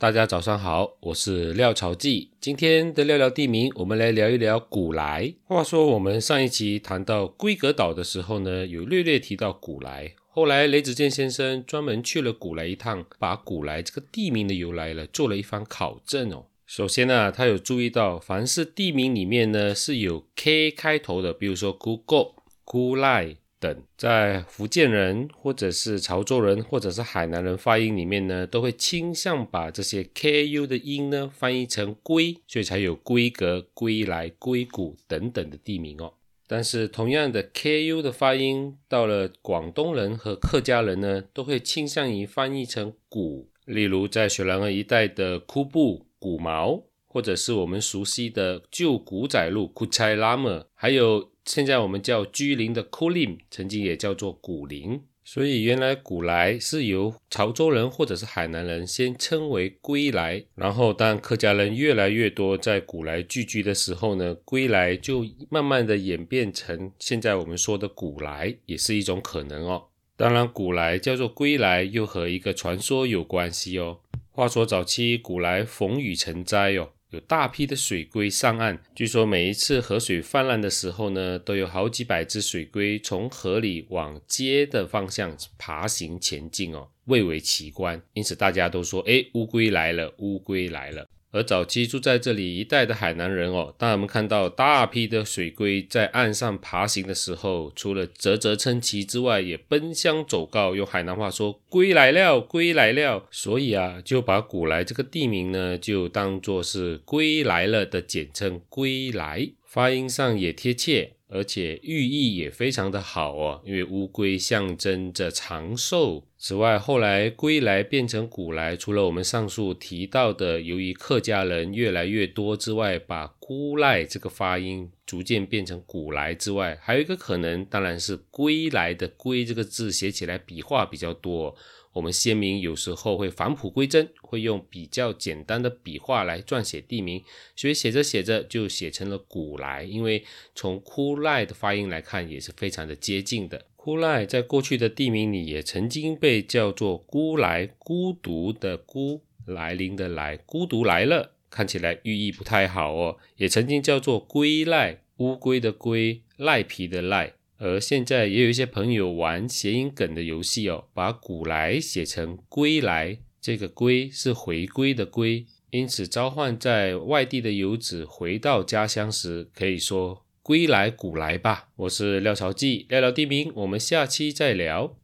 大家早上好，我是廖朝记。今天的聊聊地名，我们来聊一聊古来。话说我们上一期谈到龟格岛的时候呢，有略略提到古来。后来雷子健先生专门去了古来一趟，把古来这个地名的由来了做了一番考证哦。首先呢，他有注意到，凡是地名里面呢是有 K 开头的，比如说 Google、古来。等在福建人或者是潮州人或者是海南人发音里面呢，都会倾向把这些 ku 的音呢翻译成龟，所以才有龟格、归来、龟谷等等的地名哦。但是同样的 ku 的发音，到了广东人和客家人呢，都会倾向于翻译成古。例如在雪兰莪一带的枯布、古毛，或者是我们熟悉的旧古仔路 kuchai lama，还有。现在我们叫居林的 Kulim，曾经也叫做古林，所以原来古来是由潮州人或者是海南人先称为归来，然后当客家人越来越多在古来聚居的时候呢，归来就慢慢的演变成现在我们说的古来，也是一种可能哦。当然，古来叫做归来又和一个传说有关系哦。话说早期古来逢雨成灾哦。有大批的水龟上岸，据说每一次河水泛滥的时候呢，都有好几百只水龟从河里往街的方向爬行前进哦，蔚为奇观。因此大家都说，哎，乌龟来了，乌龟来了。而早期住在这里一带的海南人哦，当他们看到大批的水龟在岸上爬行的时候，除了啧啧称奇之外，也奔相走告，用海南话说“龟来了，龟来了”。所以啊，就把古来这个地名呢，就当做是“龟来了”的简称“龟来”，发音上也贴切。而且寓意也非常的好哦，因为乌龟象征着长寿。此外，后来归来变成古来，除了我们上述提到的，由于客家人越来越多之外，把孤赖这个发音逐渐变成古来之外，还有一个可能，当然是归来的归这个字写起来笔画比较多。我们先民有时候会返璞归真，会用比较简单的笔画来撰写地名，所以写着写着就写成了古来。因为从枯赖的发音来看，也是非常的接近的。枯赖在过去的地名里也曾经被叫做孤来，孤独的孤，来临的来，孤独来了，看起来寓意不太好哦。也曾经叫做龟赖，乌龟的龟，赖皮的赖。而现在也有一些朋友玩谐音梗的游戏哦，把“古来”写成“归来”，这个“归”是回归的“归”，因此召唤在外地的游子回到家乡时，可以说“归来古来”吧。我是廖朝记，聊聊地名，我们下期再聊。